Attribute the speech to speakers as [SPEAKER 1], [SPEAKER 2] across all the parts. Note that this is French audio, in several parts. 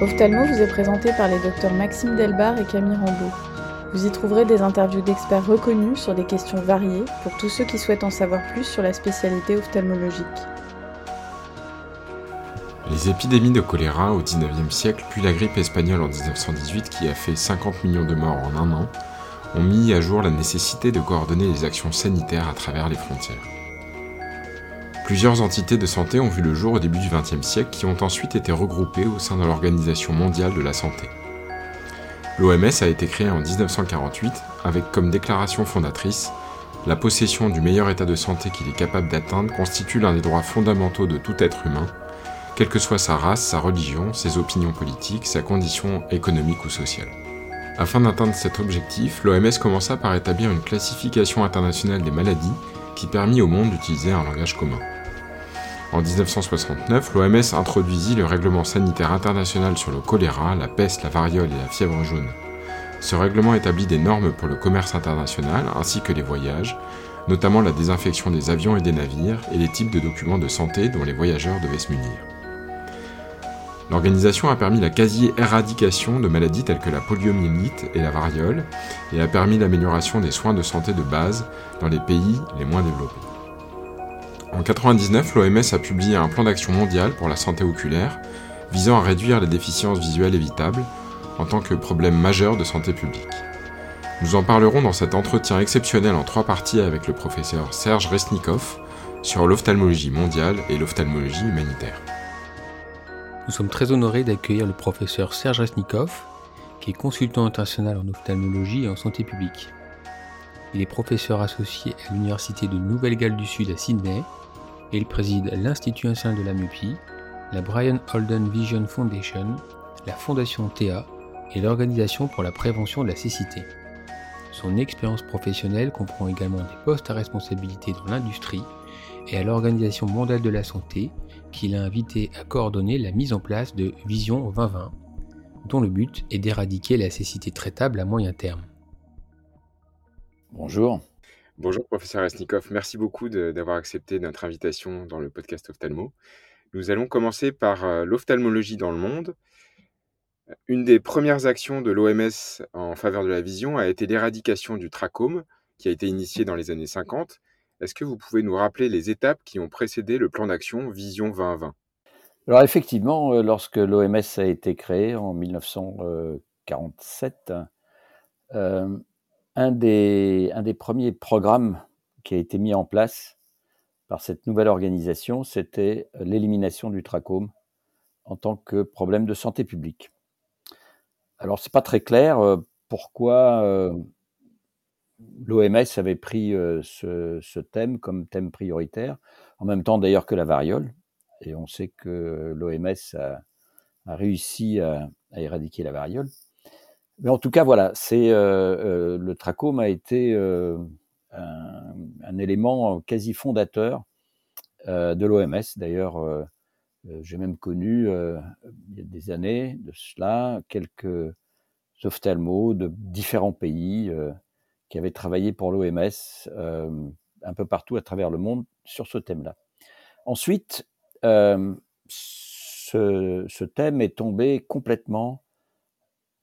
[SPEAKER 1] Ophtalmo vous est présenté par les docteurs Maxime Delbar et Camille Rambaud. Vous y trouverez des interviews d'experts reconnus sur des questions variées pour tous ceux qui souhaitent en savoir plus sur la spécialité ophtalmologique.
[SPEAKER 2] Les épidémies de choléra au XIXe siècle, puis la grippe espagnole en 1918 qui a fait 50 millions de morts en un an, ont mis à jour la nécessité de coordonner les actions sanitaires à travers les frontières. Plusieurs entités de santé ont vu le jour au début du XXe siècle qui ont ensuite été regroupées au sein de l'Organisation mondiale de la santé. L'OMS a été créée en 1948 avec comme déclaration fondatrice La possession du meilleur état de santé qu'il est capable d'atteindre constitue l'un des droits fondamentaux de tout être humain, quelle que soit sa race, sa religion, ses opinions politiques, sa condition économique ou sociale. Afin d'atteindre cet objectif, l'OMS commença par établir une classification internationale des maladies qui permit au monde d'utiliser un langage commun. En 1969, l'OMS introduisit le règlement sanitaire international sur le choléra, la peste, la variole et la fièvre jaune. Ce règlement établit des normes pour le commerce international ainsi que les voyages, notamment la désinfection des avions et des navires et les types de documents de santé dont les voyageurs devaient se munir. L'organisation a permis la quasi-éradication de maladies telles que la poliomyélite et la variole et a permis l'amélioration des soins de santé de base dans les pays les moins développés. En 1999, l'OMS a publié un plan d'action mondial pour la santé oculaire visant à réduire les déficiences visuelles évitables en tant que problème majeur de santé publique. Nous en parlerons dans cet entretien exceptionnel en trois parties avec le professeur Serge Resnikov sur l'ophtalmologie mondiale et l'ophtalmologie humanitaire.
[SPEAKER 3] Nous sommes très honorés d'accueillir le professeur Serge Resnikov, qui est consultant international en ophtalmologie et en santé publique. Il est professeur associé à l'Université de Nouvelle-Galles du Sud à Sydney il préside l'Institut national de la myopie, la Brian Holden Vision Foundation, la Fondation ThéA et l'Organisation pour la prévention de la cécité. Son expérience professionnelle comprend également des postes à responsabilité dans l'industrie et à l'Organisation mondiale de la santé qui l'a invité à coordonner la mise en place de Vision 2020, dont le but est d'éradiquer la cécité traitable à moyen terme.
[SPEAKER 4] Bonjour.
[SPEAKER 2] Bonjour professeur Esnikov, merci beaucoup d'avoir accepté notre invitation dans le podcast Ophthalmo. Nous allons commencer par euh, l'ophtalmologie dans le monde. Une des premières actions de l'OMS en faveur de la vision a été l'éradication du trachome, qui a été initiée dans les années 50. Est-ce que vous pouvez nous rappeler les étapes qui ont précédé le plan d'action Vision 2020
[SPEAKER 4] Alors effectivement, euh, lorsque l'OMS a été créée en 1947, un des, premiers programmes qui a été mis en place par cette nouvelle organisation, c'était l'élimination du trachome en tant que problème de santé publique. Alors, c'est pas très clair euh, pourquoi euh, l'OMS avait pris euh, ce, ce, thème comme thème prioritaire, en même temps d'ailleurs que la variole. Et on sait que l'OMS a, réussi à, éradiquer la variole. Mais en tout cas, voilà, c'est euh, euh, le trachome a été euh, un, un, élément quasi fondateur de l'OMS. D'ailleurs, j'ai même connu il y a des années de cela quelques ophtalmos de différents pays qui avaient travaillé pour l'OMS un peu partout à travers le monde sur ce thème-là. Ensuite, ce, ce, thème est tombé complètement euh,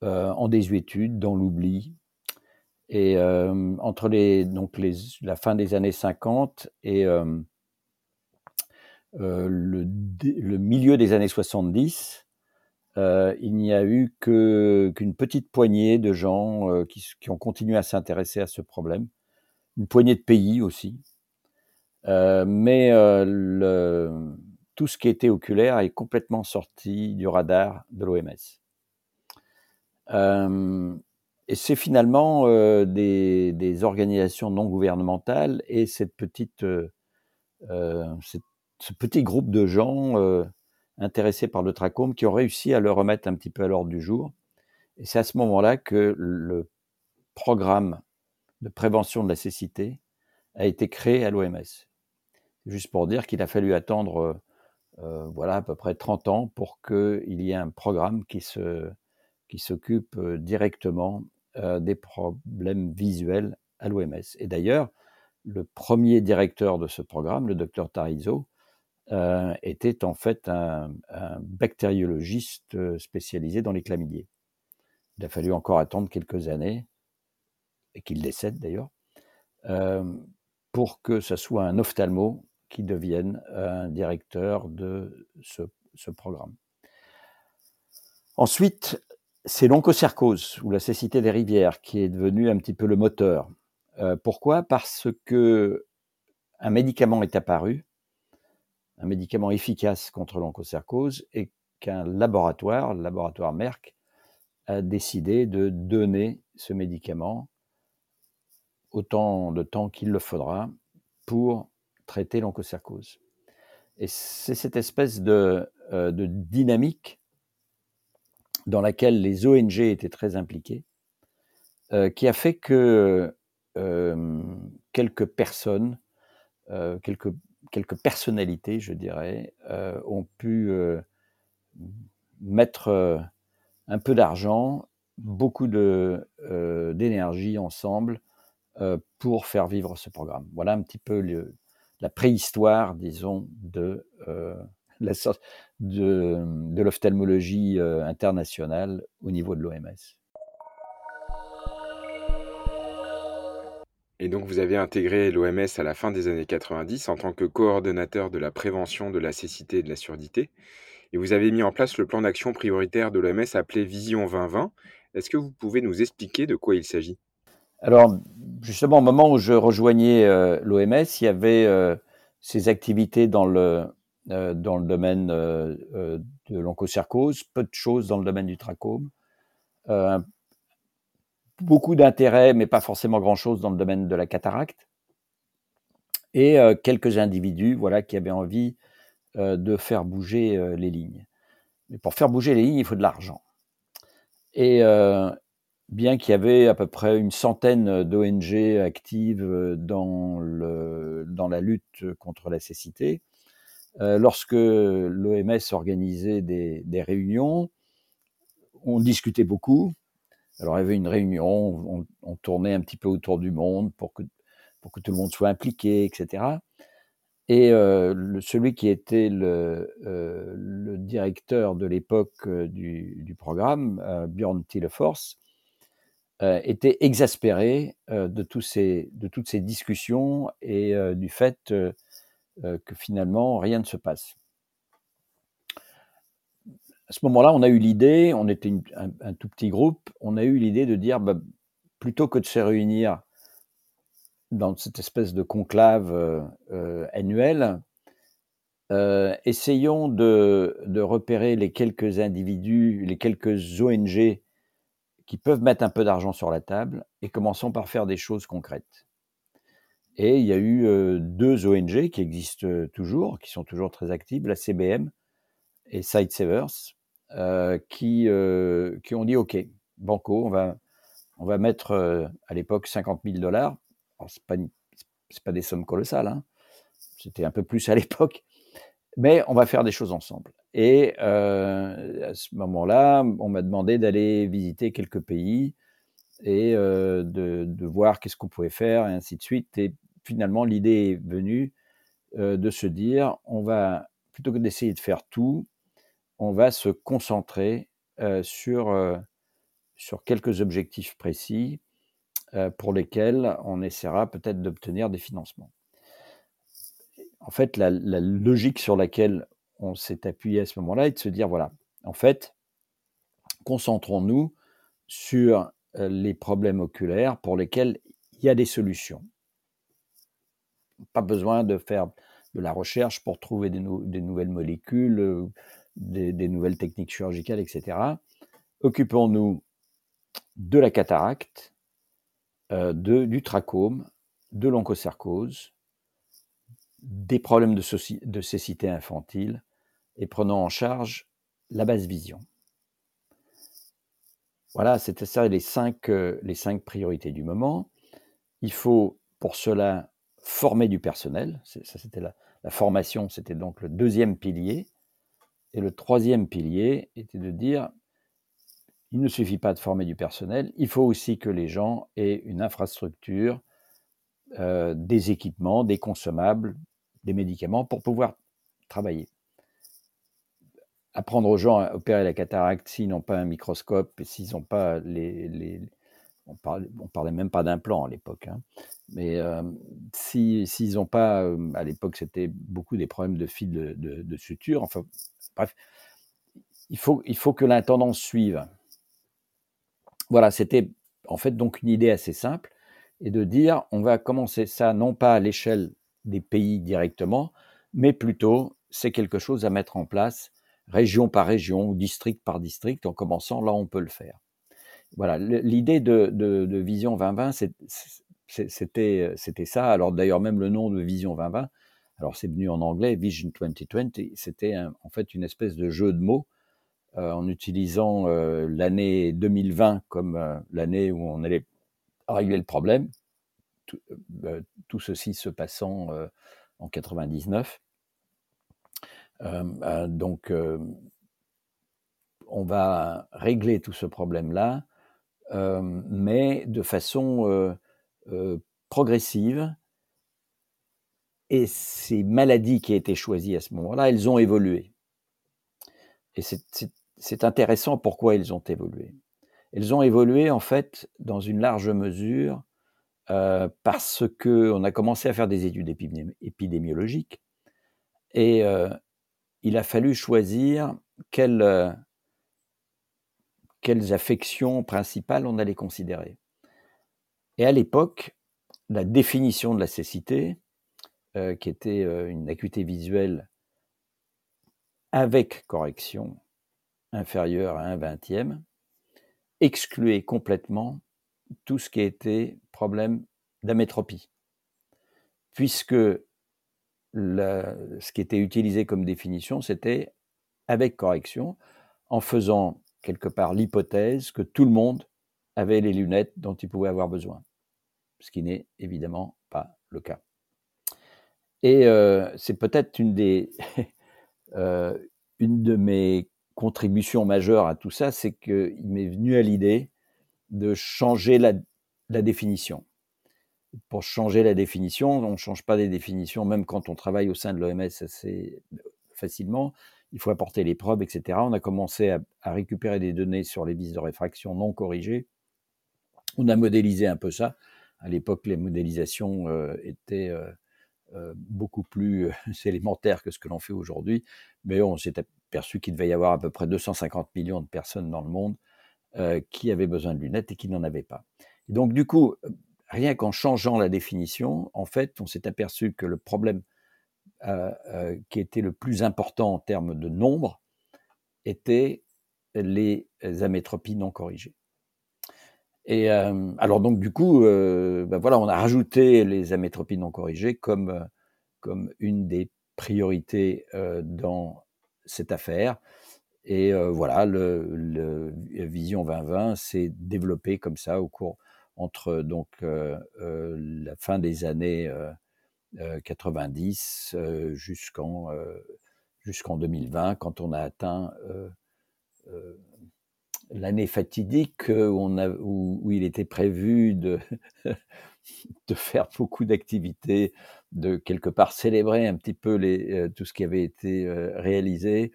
[SPEAKER 4] en désuétude, dans l'oubli. Et euh, entre la fin des années 50 et euh, le, milieu des années 70, il n'y a eu qu'une petite poignée de gens qui, ont continué à s'intéresser à ce problème, une poignée de pays aussi. mais tout ce qui était oculaire est complètement sorti du radar de l'OMS. Euh, et c'est finalement euh, des, organisations non gouvernementales et cette petite, euh, ce petit groupe de gens intéressés par le trachome qui ont réussi à le remettre un petit peu à l'ordre du jour. Et c'est à ce moment-là que le programme de prévention de la cécité a été créé à l'OMS. Juste pour dire qu'il a fallu attendre voilà à peu près 30 ans pour qu'il y ait un programme qui se qui s'occupe directement des problèmes visuels à l'OMS. Et d'ailleurs, le premier directeur de ce programme, le docteur Tarizo, était en fait un, bactériologiste spécialisé dans les chlamydiers. Il a fallu encore attendre quelques années, et qu'il décède d'ailleurs, pour que ce soit un ophtalmo qui devienne un directeur de ce programme. Ensuite, c'est l'onchocercose ou la cécité des rivières qui est devenu un petit peu le moteur. Euh, pourquoi? Parce que un médicament est apparu, un médicament efficace contre l'onchocercose, et qu'un laboratoire, le laboratoire Merck, a décidé de donner ce médicament autant de temps qu'il le faudra pour traiter l'onchocercose. Et c'est cette espèce de, euh, de dynamique dans laquelle les ONG étaient très impliquées, euh, qui a fait que euh, quelques personnes, euh, quelques, quelques personnalités, je dirais, ont pu mettre un peu d'argent, beaucoup d'énergie ensemble pour faire vivre ce programme. Voilà un petit peu le, la préhistoire, disons, de la, de, de l'ophtalmologie euh, internationale au niveau de l'OMS.
[SPEAKER 2] Et donc vous avez intégré l'OMS à la fin des années 90 en tant que coordonnateur de la prévention de la cécité et de la surdité. Et vous avez mis en place le plan d'action prioritaire de l'OMS appelé Vision 2020. Est-ce que vous pouvez nous expliquer de quoi il s'agit?
[SPEAKER 4] Alors, justement, au moment où je rejoignais euh, l'OMS, il y avait euh, ces activités dans le, euh, dans le domaine euh, euh, de l'onchocercose, peu de choses dans le domaine du trachome, beaucoup d'intérêt, mais pas forcément grand-chose dans le domaine de la cataracte, et quelques individus voilà, qui avaient envie de faire bouger les lignes. Mais pour faire bouger les lignes, il faut de l'argent. Et bien qu'il y avait à peu près une centaine d'ONG actives dans, le, dans la lutte contre la cécité, euh, lorsque l'OMS organisait des, réunions, on discutait beaucoup. Alors il y avait une réunion, on, tournait un petit peu autour du monde pour que, tout le monde soit impliqué, etc. Et euh, celui qui était le, euh, directeur de l'époque du, programme, Björn Tillefors, euh, était exaspéré de, toutes ces discussions et du fait que finalement rien ne se passe. À ce moment-là, on a eu l'idée, on était un, tout petit groupe, on a eu l'idée de dire, bah, plutôt que de se réunir dans cette espèce de conclave euh, euh, annuel, essayons de, repérer les quelques individus, les quelques ONG qui peuvent mettre un peu d'argent sur la table et commençons par faire des choses concrètes. Et il y a eu deux ONG qui existent toujours, qui sont toujours très actives, la CBM et Sightsavers, euh, qui, qui ont dit OK, Banco, on va, on va mettre à l'époque 50 000 dollars. Ce pas, pas des sommes colossales, hein. c'était un peu plus à l'époque, mais on va faire des choses ensemble. Et à ce moment-là, on m'a demandé d'aller visiter quelques pays et de, de, voir qu'est-ce qu'on pouvait faire et ainsi de suite. Finalement, l'idée est venue euh, de se dire, on va, plutôt que d'essayer de faire tout, on va se concentrer euh, sur, euh, sur quelques objectifs précis pour lesquels on essaiera peut-être d'obtenir des financements. En fait, la, la logique sur laquelle on s'est appuyé à ce moment-là est de se dire, voilà, en fait, concentrons-nous sur les problèmes oculaires pour lesquels il y a des solutions pas besoin de faire de la recherche pour trouver des, nouvelles molécules, euh, des, nouvelles techniques chirurgicales, etc. Occupons-nous de la cataracte, euh, de, du trachome, de l'onchocercose, des problèmes de, de, cécité infantile et prenons en charge la basse vision. Voilà, c'était ça les cinq, euh, les cinq priorités du moment. Il faut pour cela former du personnel. Ça, c'était la, formation, c'était donc le deuxième pilier. Et le troisième pilier était de dire, il ne suffit pas de former du personnel, il faut aussi que les gens aient une infrastructure, euh, des équipements, des consommables, des médicaments pour pouvoir travailler. Apprendre aux gens à opérer la cataracte s'ils n'ont pas un microscope s'ils n'ont pas les, on parlait, parlait même pas d'implant à l'époque, hein. mais s'ils n'ont pas, à l'époque c'était beaucoup des problèmes de fil de, suture, enfin bref, il faut, il faut que l'intendance suive. Voilà, c'était en fait donc une idée assez simple, et de dire on va commencer ça non pas à l'échelle des pays directement, mais plutôt c'est quelque chose à mettre en place région par région ou district par district. En commençant là, on peut le faire. Voilà, l'idée de, Vision 2020, c'était c'était ça. Alors d'ailleurs même le nom de Vision 2020, alors c'est venu en anglais Vision 2020, c'était en fait une espèce de jeu de mots euh, en utilisant euh, l'année 2020 comme euh, l'année où on allait régler le problème. Tout, tout ceci se passant en 99. donc on va régler tout ce problème-là, mais de façon progressive. Et ces maladies qui ont été choisies à ce moment-là, elles ont évolué. Et c'est intéressant pourquoi elles ont évolué. Elles ont évolué en fait dans une large mesure euh, parce que on a commencé à faire des études épidémiologiques et euh, il a fallu choisir quelles, euh, quelles affections principales on allait considérer. Et à l'époque, la définition de la cécité, qui était une acuité visuelle avec correction inférieure à un vingtième, excluait complètement tout ce qui était problème d'amétropie, puisque ce qui était utilisé comme définition, c'était avec correction, en faisant quelque part l'hypothèse que tout le monde avait les lunettes dont il pouvait avoir besoin, ce qui n'est évidemment pas le cas. Et euh, c'est peut-être une des euh, une de mes contributions majeures à tout ça, c'est qu'il m'est venu à l'idée de changer la, définition. Pour changer la définition, on ne change pas des définitions, même quand on travaille au sein de l'OMS assez facilement. Il faut apporter les preuves, etc. On a commencé à, récupérer des données sur les vis de réfraction non corrigées. On a modélisé un peu ça. À l'époque, les modélisations euh, étaient euh, euh, beaucoup plus élémentaires que ce que l'on fait aujourd'hui, mais on s'est aperçu qu'il devait y avoir à peu près 250 millions de personnes dans le monde qui avaient besoin de lunettes et qui n'en avaient pas. donc du coup, rien qu'en changeant la définition, en fait, on s'est aperçu que le problème qui était le plus important en termes de nombre était les amétropies non corrigées. Et alors donc du coup, ben voilà, on a rajouté les amétropies non corrigées comme comme une des priorités dans cette affaire. Et euh, voilà, le, Vision 2020 s'est développé comme ça au cours entre donc euh, euh, la fin des années 90 jusqu'en jusqu'en 2020, quand on a atteint l'année fatidique où, il était prévu de, de faire beaucoup d'activités, de quelque part célébrer un petit peu euh, tout ce qui avait été euh, réalisé.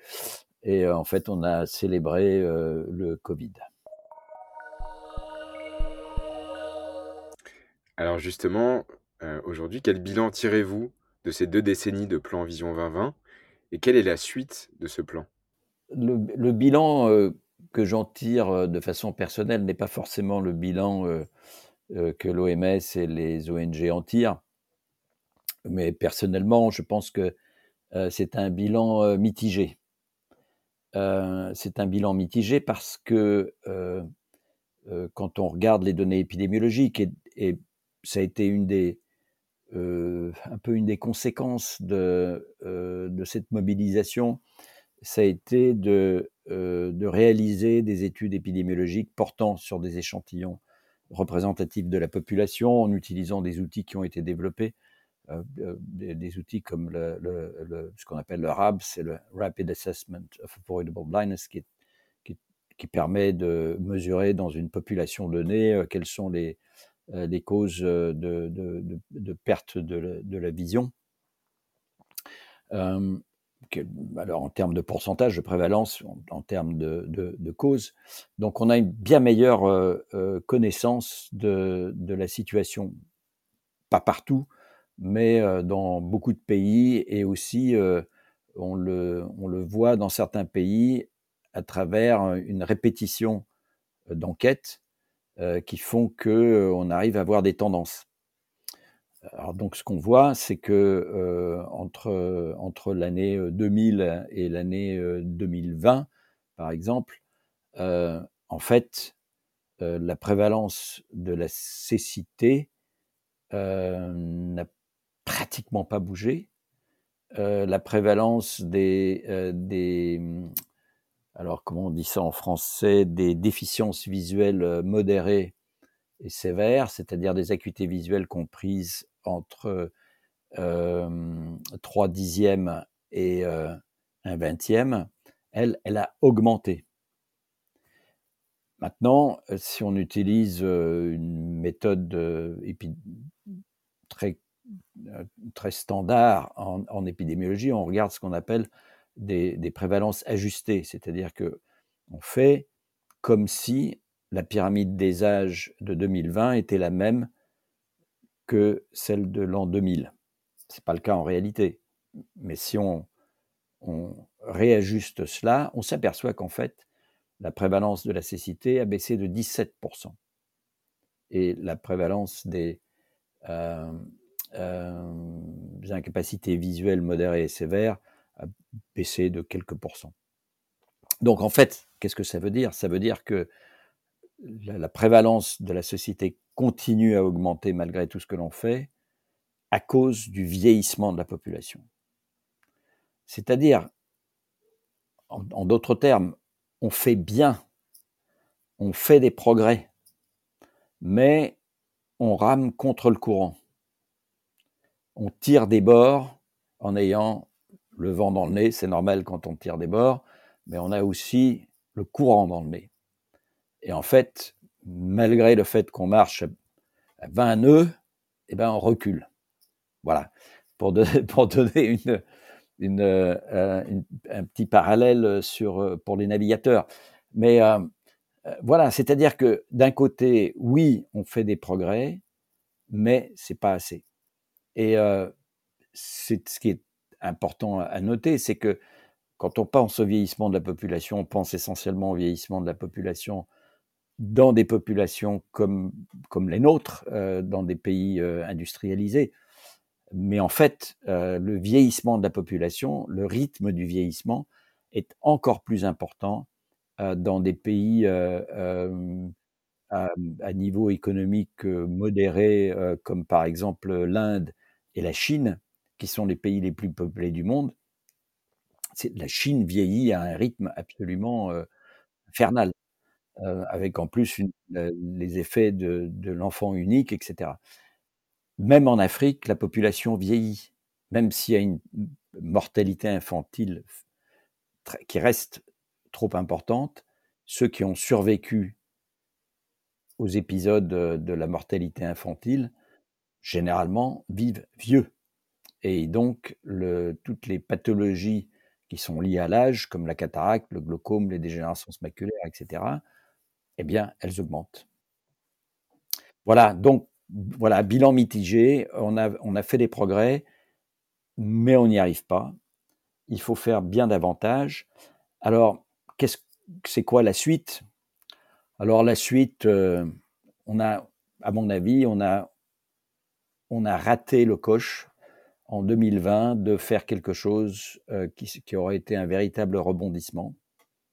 [SPEAKER 4] Et euh, en fait, on a célébré le Covid.
[SPEAKER 2] Alors justement, aujourd'hui, quel bilan tirez-vous de ces deux décennies de plan Vision 2020 et quelle est la suite de ce plan?
[SPEAKER 4] Le, bilan que j'en tire de façon personnelle n'est pas forcément le bilan que l'OMS et les ONG en tirent. Mais personnellement, je pense que c'est un bilan mitigé. c'est un bilan mitigé parce que quand on regarde les données épidémiologiques, et, ça a été une des, un peu une des conséquences de, de cette mobilisation, ça a été de, de réaliser des études épidémiologiques portant sur des échantillons représentatifs de la population en utilisant des outils qui ont été développés, euh, euh, des, outils comme ce qu'on appelle le RAB, c'est le Rapid Assessment of Avoidable Blindness, qui, qui, permet de mesurer dans une population donnée euh, quelles sont les, les causes de, de, perte de la, vision. alors en termes de pourcentage de prévalence, en, termes de, cause. Donc on a une bien meilleure euh, euh, connaissance de, la situation, pas partout, mais euh, dans beaucoup de pays et aussi on, le, on le voit dans certains pays à travers une répétition d'enquêtes qui font que on arrive à voir des tendances. Alors donc ce qu'on voit, c'est que euh, entre, entre l'année 2000 et l'année 2020, par exemple, euh, en fait, euh, la prévalence de la cécité n'a pratiquement pas bougé. la prévalence des, alors comment on dit ça en français, des déficiences visuelles modérées et sévères, c'est-à-dire des acuités visuelles comprises entre euh, 3 dixièmes et euh, un vingtième, elle, a augmenté. Maintenant, euh, si on utilise euh, une méthode très standard en, épidémiologie, on regarde ce qu'on appelle des, prévalences ajustées, c'est-à-dire que on fait comme si la pyramide des âges de 2020 était la même que celle de l'an 2000. Ce n'est pas le cas en réalité. Mais si on, réajuste cela, on s'aperçoit qu'en fait, la prévalence de la cécité a baissé de 17%. Et la prévalence des, euh, euh, incapacités visuelles modérées et sévères a baissé de quelques pourcents. Donc en fait, qu'est-ce que ça veut dire? Ça veut dire que la, prévalence de la société continue à augmenter malgré tout ce que l'on fait à cause du vieillissement de la population. C'est-à-dire, en, d'autres termes, on fait bien, on fait des progrès, mais on rame contre le courant. On tire des bords en ayant le vent dans le nez, c'est normal quand on tire des bords, mais on a aussi le courant dans le nez. Et en fait, malgré le fait qu'on marche à 20 nœuds, eh ben, on recule. Voilà. Pour donner, euh, un petit parallèle sur, pour les navigateurs. Mais euh, euh, voilà, c'est-à-dire que d'un côté, oui, on fait des progrès, mais c'est pas assez. Et c'est ce qui est important à noter, c'est que quand on pense au vieillissement de la population, on pense essentiellement au vieillissement de la population dans des populations comme, comme les nôtres, euh, dans des pays euh, industrialisés. Mais en fait, euh, le vieillissement de la population, le rythme du vieillissement est encore plus important dans des pays à, à, niveau économique modéré, comme par exemple l'Inde et la Chine, qui sont les pays les plus peuplés du monde. La Chine vieillit à un rythme absolument infernal. Euh, avec en plus les effets de, l'enfant unique, etc. Même en Afrique, la population vieillit, même s'il y a une mortalité infantile qui reste trop importante, ceux qui ont survécu aux épisodes de la mortalité infantile, généralement, vivent vieux. Et donc, toutes les pathologies qui sont liées à l'âge, comme la cataracte, le glaucome, les dégénérescences maculaires, etc., eh bien, elles augmentent. Voilà, donc, voilà, bilan mitigé, on a, on a fait des progrès, mais on n'y arrive pas. Il faut faire bien davantage. Alors, qu'est-ce, c'est quoi la suite? Alors, la suite, euh, on a, à mon avis, on a, on a raté le coche en 2020 de faire quelque chose euh, qui, aurait été un véritable rebondissement,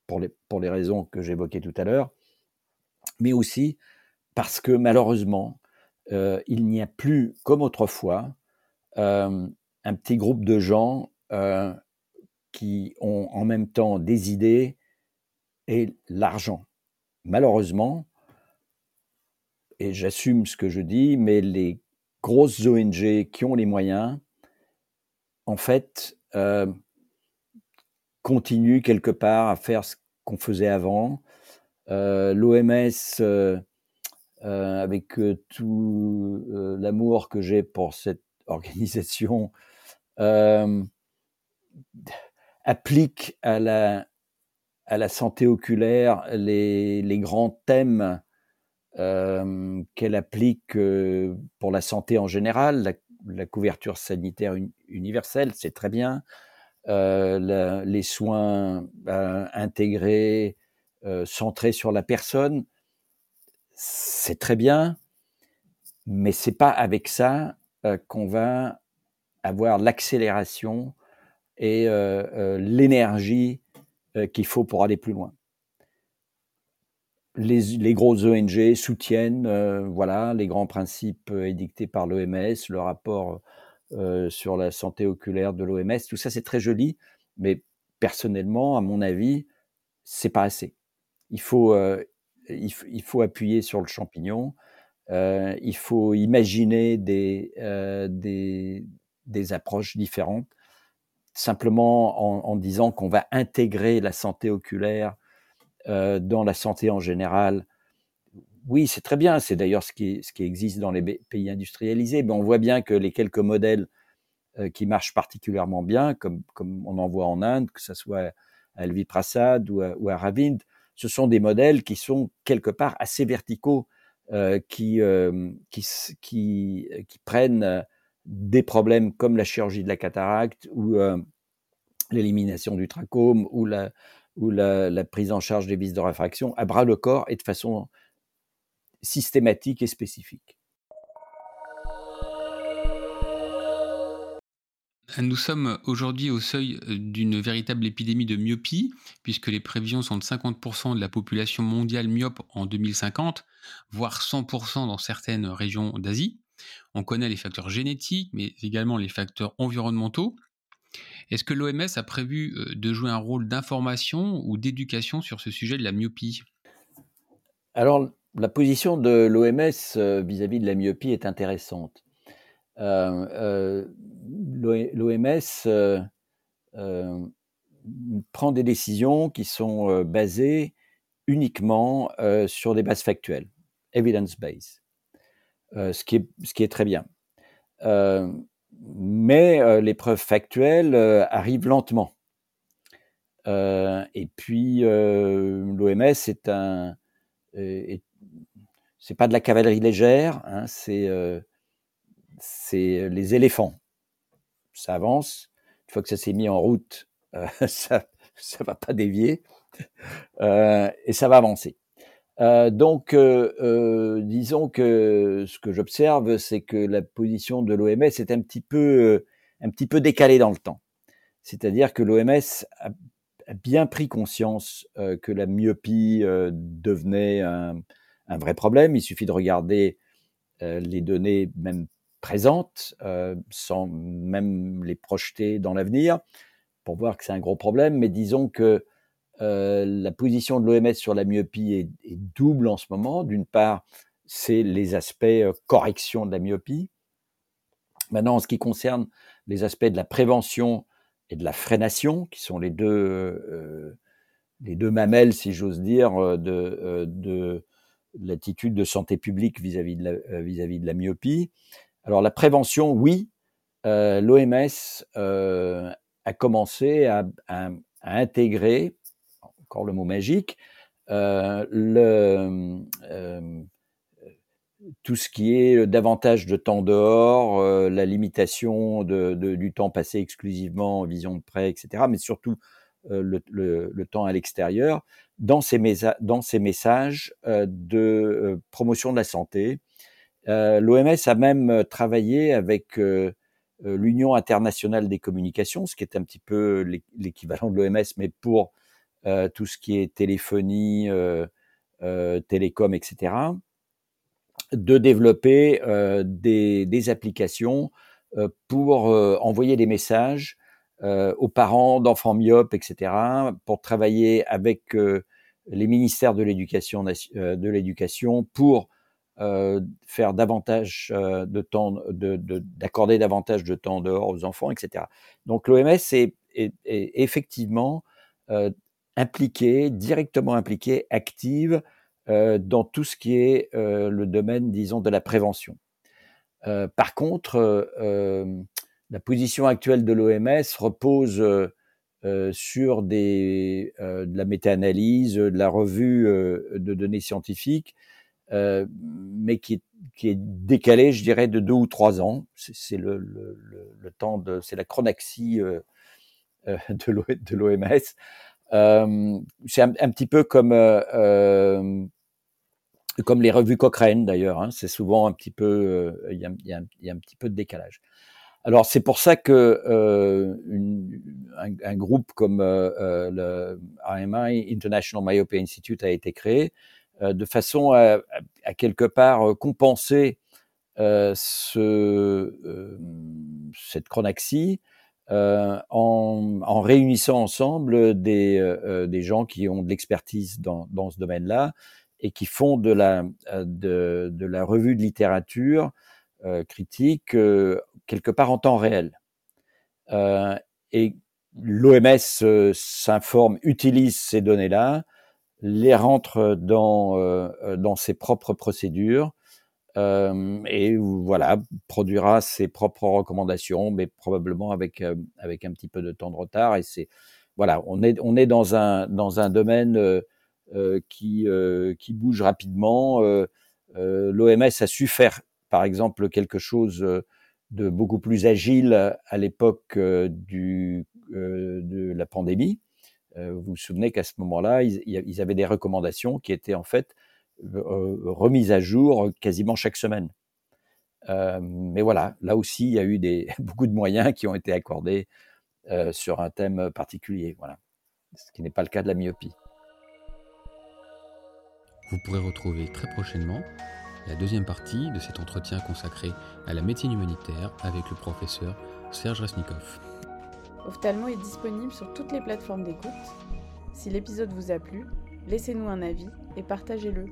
[SPEAKER 4] pour les, pour les raisons que j'évoquais tout à l'heure mais aussi parce que malheureusement, euh, il n'y a plus, comme autrefois, euh, un petit groupe de gens qui ont en même temps des idées et l'argent. Malheureusement, et j'assume ce que je dis, mais les grosses ONG qui ont les moyens, en fait, continuent quelque part à faire ce qu'on faisait avant, euh, L'OMS, euh, euh, avec tout l'amour que j'ai pour cette organisation, applique à la, santé oculaire les, grands thèmes euh, qu'elle applique euh, pour la santé en général, couverture sanitaire universelle, c'est très bien, euh, les soins intégrés, centrés sur la personne, c'est très bien, mais c'est pas avec ça qu'on va avoir l'accélération et l'énergie qu'il faut pour aller plus loin les, grosses ONG soutiennent euh, voilà, les grands principes euh, édictés par l'OMS, le rapport euh, sur la santé oculaire de l'OMS. Tout ça, c'est très joli, mais personnellement, à mon avis, c'est pas assez. Il faut, il, faut appuyer sur le champignon. il faut imaginer des, des, approches différentes, simplement en, en disant qu'on va intégrer la santé oculaire euh, dans la santé en général, oui, c'est très bien. C'est d'ailleurs ce qui, existe dans les pays industrialisés. Mais on voit bien que les quelques modèles euh, qui marchent particulièrement bien, comme, on en voit en Inde, que ce soit à Elvi Prasad ou à, Ravind, ce sont des modèles qui sont quelque part assez verticaux, euh, qui, prennent des problèmes comme la chirurgie de la cataracte ou l'élimination du trachome ou la, ou la, prise en charge des vis de réfraction à bras le corps et de façon systématique et spécifique.
[SPEAKER 3] Nous sommes aujourd'hui au seuil d'une véritable épidémie de myopie, puisque les prévisions sont de 50% de la population mondiale myope en 2050, voire 100% dans certaines régions d'Asie. On connaît les facteurs génétiques, mais également les facteurs environnementaux. Est-ce que l'OMS a prévu euh, de jouer un rôle d'information ou d'éducation sur ce sujet de la myopie?
[SPEAKER 4] Alors, la position de l'OMS euh, vis-à-vis de la myopie est intéressante. Euh, L'OMS prend des décisions qui sont basées uniquement sur des bases factuelles, evidence-based, ce, qui est très bien mais euh, l'épreuve factuelle euh, arrive lentement. Euh, et puis l'OMS est un, c'est pas de la cavalerie légère, hein, c'est c'est les éléphants. Ça avance. Une fois que ça s'est mis en route, ça ça va pas dévier et ça va avancer. Euh, donc, euh, euh, disons que ce que j'observe, c'est que la position de l'OMS est un petit peu, un petit peu décalée dans le temps. C'est-à-dire que l'OMS a, bien pris conscience que la myopie devenait un, un, vrai problème. Il suffit de regarder les données même présentes, sans même les projeter dans l'avenir, pour voir que c'est un gros problème. Mais disons que euh, la position de l'OMS sur la myopie est, double en ce moment. D'une part, c'est les aspects euh, correction de la myopie. Maintenant, en ce qui concerne les aspects de la prévention et de la freination, qui sont les deux, euh, les deux mamelles, si j'ose dire, de, de l'attitude de santé publique vis-à-vis de, la, vis-à-vis de la myopie. Alors la prévention, oui, l'OMS a commencé à intégrer encore le mot magique, euh, euh, tout ce qui est davantage de temps dehors, euh, la limitation du temps passé exclusivement en vision de près, etc., mais surtout le, temps à l'extérieur, dans ces, messages de promotion de la santé. L'OMS a même travaillé avec l'Union internationale des communications, ce qui est un petit peu l'équivalent de l'OMS, mais pour tout ce qui est téléphonie, euh, euh, télécom, etc., de développer des, des, applications pour envoyer des messages aux parents d'enfants myopes, etc., pour travailler avec les ministères de l'éducation de l'éducation pour faire davantage de temps, d'accorder de, davantage de temps dehors aux enfants, etc. Donc l'OMS est, est, est, effectivement impliquée, directement impliquée, active euh, dans tout ce qui est euh, le domaine, disons, de la prévention. Euh, par contre, la position actuelle de l'OMS repose sur des, de la méta-analyse, de la revue de données scientifiques, mais qui est, qui est décalé, je dirais, de deux ou trois ans. C'est le, le, le, temps de, c'est la chronaxie de l'OMS. Euh, c'est un, petit peu comme euh, comme les revues Cochrane d'ailleurs. Hein, c'est souvent un petit peu, il y, a, y, y, a, un petit peu de décalage. Alors c'est pour ça que euh, une, un, groupe comme euh, le IMI International Myopia Institute a été créé euh, de façon à, quelque part compenser ce, cette chronaxie euh, en, en, réunissant ensemble des, euh, des gens qui ont de l'expertise dans, dans, ce domaine-là et qui font de la, de, de la revue de littérature euh, critique euh, quelque part en temps réel. Euh, et l'OMS s'informe, utilise ces données-là, les rentre dans, dans ses propres procédures euh, et voilà, produira ses propres recommandations, mais probablement avec euh, avec un petit peu de temps de retard. Et c'est voilà, on est on est dans un dans un domaine euh, qui qui bouge rapidement. L'OMS a su faire, par exemple, quelque chose de beaucoup plus agile à l'époque de la pandémie. vous vous souvenez qu'à ce moment-là, ils, avaient des recommandations qui étaient en fait euh, remise à jour quasiment chaque semaine. Euh, mais voilà, là aussi, il y a eu des, beaucoup de moyens qui ont été accordés euh, sur un thème particulier. Voilà. Ce qui n'est pas le cas de la myopie.
[SPEAKER 3] Vous pourrez retrouver très prochainement la deuxième partie de cet entretien consacré à la médecine humanitaire avec le professeur Serge Resnikov.
[SPEAKER 1] Ophthalmo est disponible sur toutes les plateformes d'écoute. Si l'épisode vous a plu, laissez-nous un avis et partagez-le.